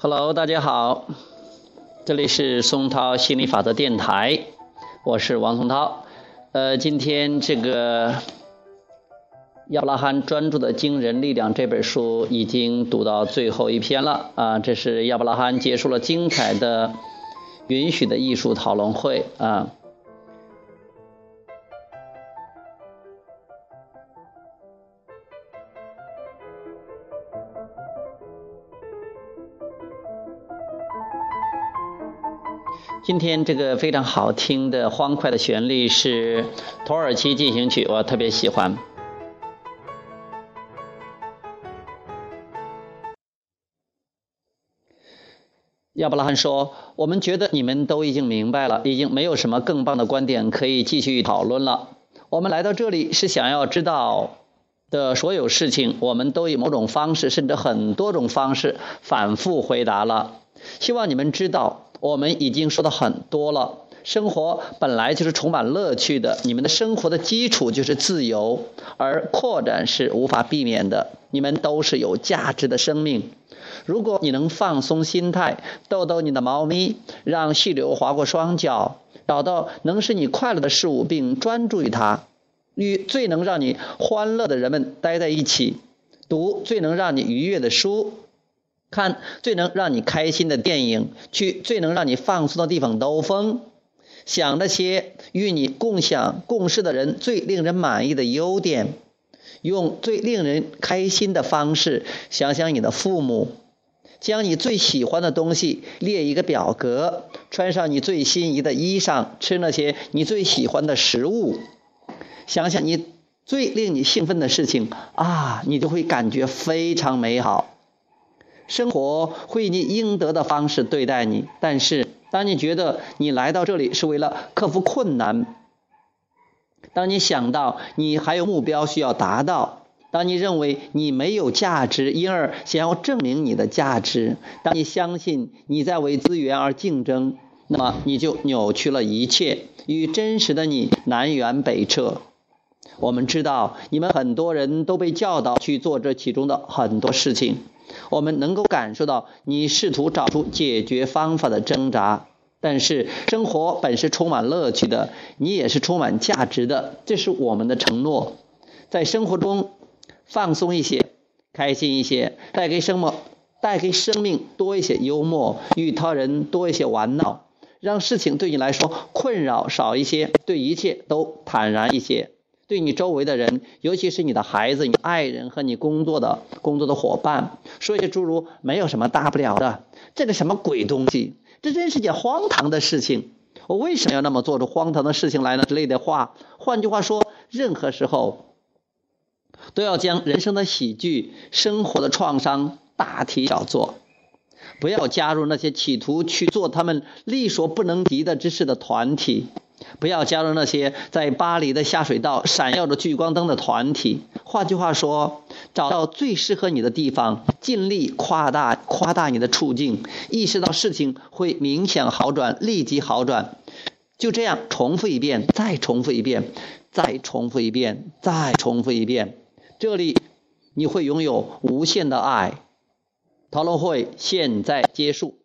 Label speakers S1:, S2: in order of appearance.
S1: Hello，大家好，这里是松涛心理法则电台，我是王松涛。呃，今天这个亚伯拉罕专注的惊人力量这本书已经读到最后一篇了啊，这是亚伯拉罕结束了精彩的允许的艺术讨论会啊。今天这个非常好听的欢快的旋律是土耳其进行曲，我特别喜欢。亚伯拉罕说：“我们觉得你们都已经明白了，已经没有什么更棒的观点可以继续讨论了。我们来到这里是想要知道的所有事情，我们都以某种方式，甚至很多种方式反复回答了。希望你们知道。”我们已经说的很多了，生活本来就是充满乐趣的。你们的生活的基础就是自由，而扩展是无法避免的。你们都是有价值的生命。如果你能放松心态，逗逗你的猫咪，让细流划过双脚，找到能使你快乐的事物并专注于它，与最能让你欢乐的人们待在一起，读最能让你愉悦的书。看最能让你开心的电影，去最能让你放松的地方兜风，想那些与你共享共事的人最令人满意的优点，用最令人开心的方式想想你的父母，将你最喜欢的东西列一个表格，穿上你最心仪的衣裳，吃那些你最喜欢的食物，想想你最令你兴奋的事情啊，你就会感觉非常美好。生活会以你应得的方式对待你，但是当你觉得你来到这里是为了克服困难，当你想到你还有目标需要达到，当你认为你没有价值，因而想要证明你的价值，当你相信你在为资源而竞争，那么你就扭曲了一切，与真实的你南辕北辙。我们知道，你们很多人都被教导去做这其中的很多事情。我们能够感受到你试图找出解决方法的挣扎，但是生活本是充满乐趣的，你也是充满价值的，这是我们的承诺。在生活中放松一些，开心一些，带给生活、带给生命多一些幽默，与他人多一些玩闹，让事情对你来说困扰少一些，对一切都坦然一些。对你周围的人，尤其是你的孩子、你爱人和你工作的工作的伙伴，说一些诸如“没有什么大不了的”，这个什么鬼东西，这真是件荒唐的事情。我为什么要那么做出荒唐的事情来呢？之类的话。换句话说，任何时候都要将人生的喜剧、生活的创伤大题小做，不要加入那些企图去做他们力所不能及的之事的团体。不要加入那些在巴黎的下水道闪耀着聚光灯的团体。换句话说，找到最适合你的地方，尽力夸大夸大你的处境，意识到事情会明显好转，立即好转。就这样重复一遍，再重复一遍，再重复一遍，再重复一遍。这里你会拥有无限的爱。讨论会现在结束。